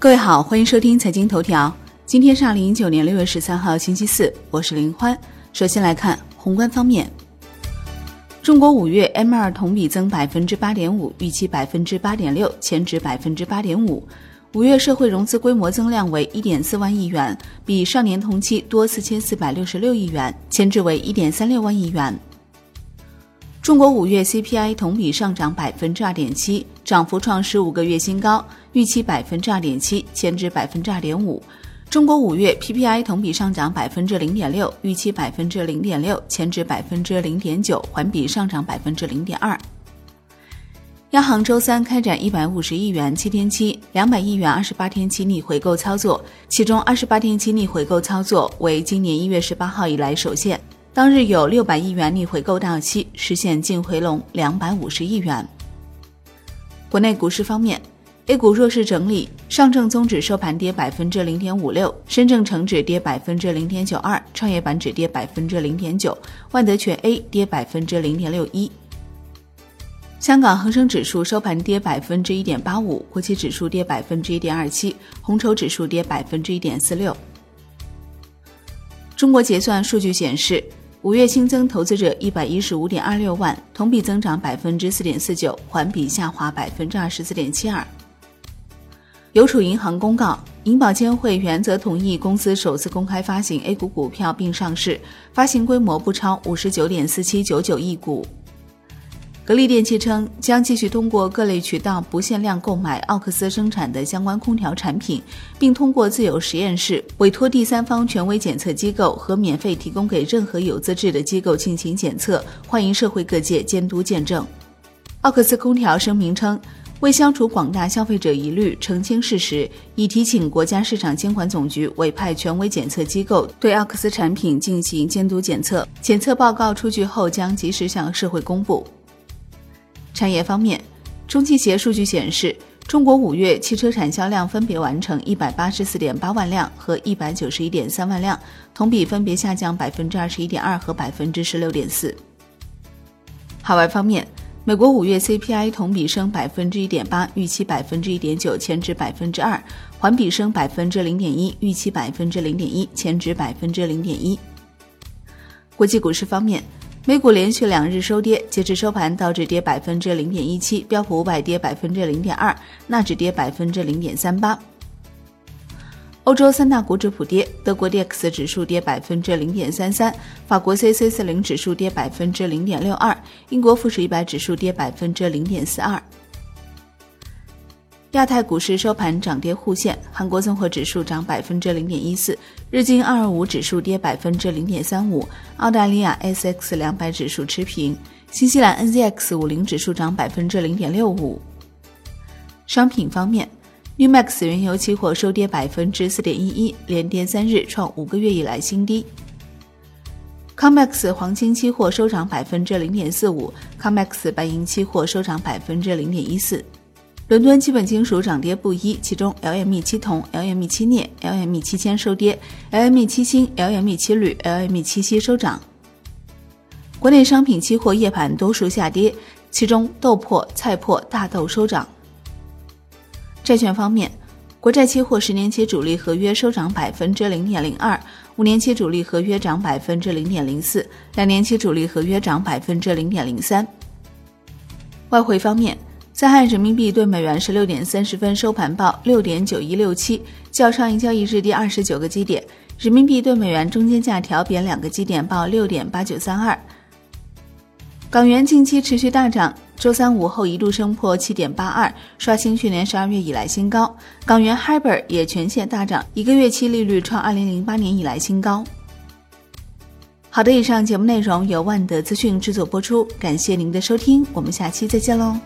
各位好，欢迎收听财经头条。今天是二零一九年六月十三号，星期四，我是林欢。首先来看宏观方面，中国五月 M 二同比增百分之八点五，预期百分之八点六，前值百分之八点五。五月社会融资规模增量为一点四万亿元，比上年同期多四千四百六十六亿元，前值为一点三六万亿元。中国五月 CPI 同比上涨百分之二点七，涨幅创十五个月新高，预期百分之二点七，前值百分之二点五。中国五月 PPI 同比上涨百分之零点六，预期百分之零点六，前值百分之零点九，环比上涨百分之零点二。央行周三开展一百五十亿元七天期、两百亿元二十八天期逆回购操作，其中二十八天期逆回购操作为今年一月十八号以来首现。当日有六百亿元逆回购到期，实现净回笼两百五十亿元。国内股市方面，A 股弱势整理，上证综指收盘跌百分之零点五六，深证成指跌百分之零点九二，创业板指跌百分之零点九，万德全 A 跌百分之零点六一。香港恒生指数收盘跌百分之一点八五，国企指数跌百分之一点二七，红筹指数跌百分之一点四六。中国结算数据显示。五月新增投资者一百一十五点二六万，同比增长百分之四点四九，环比下滑百分之二十四点七二。邮储银行公告，银保监会原则同意公司首次公开发行 A 股股票并上市，发行规模不超五十九点四七九九亿股。格力电器称，将继续通过各类渠道不限量购买奥克斯生产的相关空调产品，并通过自有实验室委托第三方权威检测机构和免费提供给任何有资质的机构进行检测，欢迎社会各界监督见证。奥克斯空调声明称，为消除广大消费者疑虑、澄清事实，已提请国家市场监管总局委派权威检测机构对奥克斯产品进行监督检测，检测报告出具后将及时向社会公布。产业方面，中汽协数据显示，中国五月汽车产销量分别完成一百八十四点八万辆和一百九十一点三万辆，同比分别下降百分之二十一点二和百分之十六点四。海外方面，美国五月 CPI 同比升百分之一点八，预期百分之一点九，前值百分之二；环比升百分之零点一，预期百分之零点一，前值百分之零点一。国际股市方面。美股连续两日收跌，截至收盘，道指跌百分之零点一七，标普五百跌百分之零点二，纳指跌百分之零点三八。欧洲三大股指普跌，德国 D X 指数跌百分之零点三三，法国 C C 四零指数跌百分之零点六二，英国富时一百指数跌百分之零点四二。亚太股市收盘涨跌互现，韩国综合指数涨百分之零点一四，日经二二五指数跌百分之零点三五，澳大利亚 S X 两百指数持平，新西兰 N Z X 五零指数涨百分之零点六五。商品方面，New Max 原油期货收跌百分之四点一一，连跌三日，创五个月以来新低。Comex 黄金期货收涨百分之零点四五，Comex 白银期货收涨百分之零点一四。伦敦基本金属涨跌不一，其中 LME 七铜、LME 七镍、LME 七铅收跌，LME 七锌、LME 七铝、LME 七锡收涨。国内商品期货夜盘多数下跌，其中豆粕、菜粕、大豆收涨。债券方面，国债期货十年期主力合约收涨百分之零点零二，五年期主力合约涨百分之零点零四，两年期主力合约涨百分之零点零三。外汇方面。在岸人民币对美元十六点三十分收盘报六点九一六七，较上一交易日跌二十九个基点。人民币对美元中间价调贬两个基点，报六点八九三二。港元近期持续大涨，周三午后一度升破七点八二，刷新去年十二月以来新高。港元 HIBOR 也全线大涨，一个月期利率创二零零八年以来新高。好的，以上节目内容由万德资讯制作播出，感谢您的收听，我们下期再见喽。